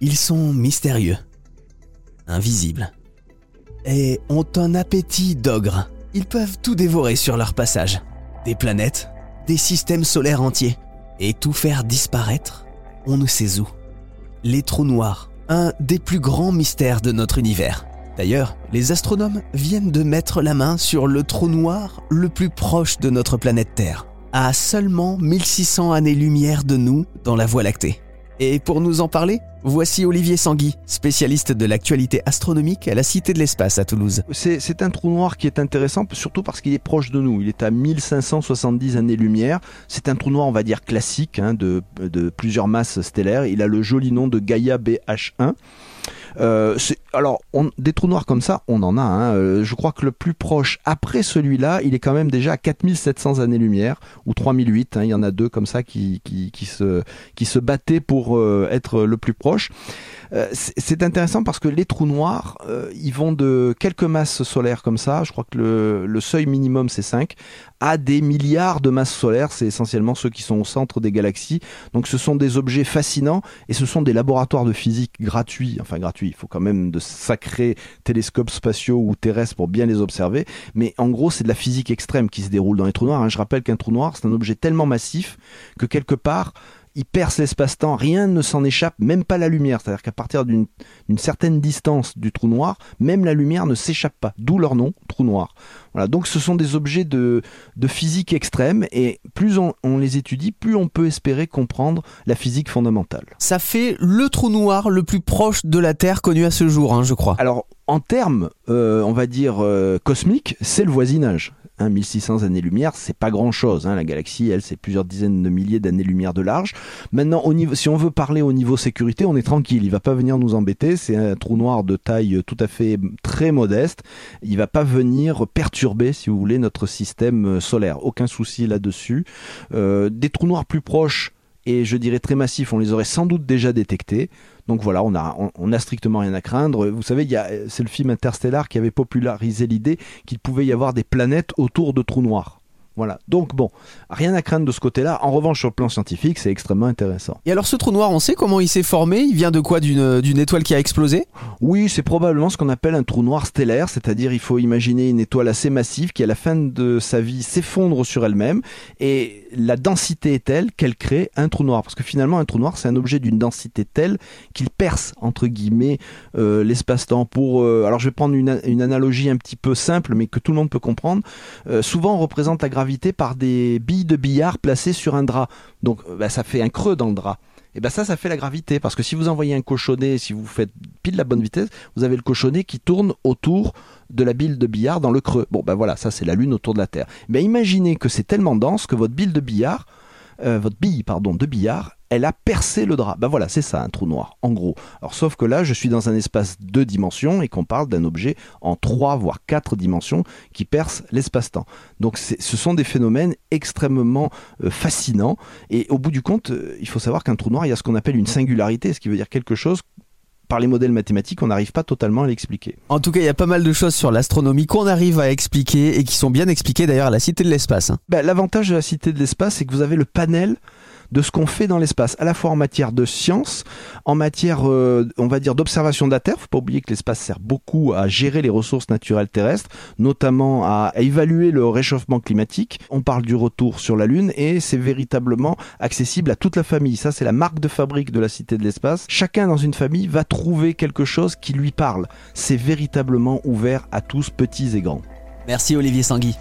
Ils sont mystérieux, invisibles, et ont un appétit d'ogre. Ils peuvent tout dévorer sur leur passage. Des planètes, des systèmes solaires entiers, et tout faire disparaître, on ne sait où. Les trous noirs, un des plus grands mystères de notre univers. D'ailleurs, les astronomes viennent de mettre la main sur le trou noir le plus proche de notre planète Terre, à seulement 1600 années-lumière de nous dans la Voie lactée. Et pour nous en parler, voici Olivier Sanguy, spécialiste de l'actualité astronomique à la Cité de l'Espace à Toulouse. C'est un trou noir qui est intéressant, surtout parce qu'il est proche de nous. Il est à 1570 années-lumière. C'est un trou noir, on va dire, classique, hein, de, de plusieurs masses stellaires. Il a le joli nom de Gaia BH1. Euh, alors, on, des trous noirs comme ça, on en a. Hein. Euh, je crois que le plus proche après celui-là, il est quand même déjà à 4700 années-lumière ou 3008. Hein. il y en a deux comme ça qui, qui, se, qui se battaient pour euh, être le plus proche. Euh, c'est intéressant parce que les trous noirs, ils vont de quelques masses solaires comme ça, je crois que le, le seuil minimum c'est 5, à des milliards de masses solaires, c'est essentiellement ceux qui sont au centre des galaxies. Donc ce sont des objets fascinants et ce sont des laboratoires de physique gratuits, enfin gratuits, il faut quand même de sacrés télescopes spatiaux ou terrestres pour bien les observer, mais en gros c'est de la physique extrême qui se déroule dans les trous noirs. Hein. Je rappelle qu'un trou noir c'est un objet tellement massif que quelque part il perce l'espace-temps, rien ne s'en échappe, même pas la lumière. C'est-à-dire qu'à partir d'une certaine distance du trou noir, même la lumière ne s'échappe pas. D'où leur nom, trou noir. Voilà, donc ce sont des objets de, physique extrême et plus on, les étudie, plus on peut espérer comprendre la physique fondamentale. Ça fait le trou noir le plus proche de la Terre connu à ce jour, hein, je crois. Alors en termes, euh, on va dire, euh, cosmiques, c'est le voisinage. 1600 années-lumière, c'est pas grand-chose. Hein. La galaxie, elle, c'est plusieurs dizaines de milliers d'années-lumière de large. Maintenant, si on veut parler au niveau sécurité, on est tranquille. Il va pas venir nous embêter. C'est un trou noir de taille tout à fait très modeste. Il va pas venir perturber, si vous voulez, notre système solaire. Aucun souci là-dessus. Euh, des trous noirs plus proches et je dirais très massifs, on les aurait sans doute déjà détectés. Donc voilà, on a, on, a strictement rien à craindre. Vous savez, c'est le film Interstellar qui avait popularisé l'idée qu'il pouvait y avoir des planètes autour de trous noirs. Voilà. Donc bon, rien à craindre de ce côté-là. En revanche, sur le plan scientifique, c'est extrêmement intéressant. Et alors ce trou noir, on sait comment il s'est formé? Il vient de quoi? D'une étoile qui a explosé? Oui, c'est probablement ce qu'on appelle un trou noir stellaire, c'est-à-dire il faut imaginer une étoile assez massive qui à la fin de sa vie s'effondre sur elle-même et la densité est telle qu'elle crée un trou noir. Parce que finalement, un trou noir, c'est un objet d'une densité telle qu'il perce, entre guillemets, euh, l'espace-temps. Pour, euh, alors je vais prendre une, analogie un petit peu simple, mais que tout le monde peut comprendre. Euh, souvent, on représente la gravité par des billes de billard placées sur un drap. Donc euh, bah, ça fait un creux dans le drap. Et ben ça, ça fait la gravité. Parce que si vous envoyez un cochonnet, si vous faites pile la bonne vitesse, vous avez le cochonnet qui tourne autour de la bille de billard dans le creux. Bon ben voilà, ça c'est la Lune autour de la Terre. Mais imaginez que c'est tellement dense que votre bille de billard, euh, votre bille pardon de billard, elle a percé le drap. Ben voilà, c'est ça un trou noir, en gros. Alors sauf que là, je suis dans un espace deux dimensions et qu'on parle d'un objet en trois voire quatre dimensions qui perce l'espace-temps. Donc ce sont des phénomènes extrêmement euh, fascinants et au bout du compte, euh, il faut savoir qu'un trou noir, il y a ce qu'on appelle une singularité, ce qui veut dire quelque chose par les modèles mathématiques, on n'arrive pas totalement à l'expliquer. En tout cas, il y a pas mal de choses sur l'astronomie qu'on arrive à expliquer et qui sont bien expliquées d'ailleurs à la Cité de l'Espace. Hein. Ben, l'avantage de la Cité de l'Espace, c'est que vous avez le panel de ce qu'on fait dans l'espace, à la fois en matière de science, en matière, euh, on va dire, d'observation de la Terre. Faut pas oublier que l'espace sert beaucoup à gérer les ressources naturelles terrestres, notamment à, évaluer le réchauffement climatique. On parle du retour sur la Lune et c'est véritablement accessible à toute la famille. Ça, c'est la marque de fabrique de la Cité de l'espace. Chacun dans une famille va trouver quelque chose qui lui parle. C'est véritablement ouvert à tous, petits et grands. Merci Olivier Sanguy.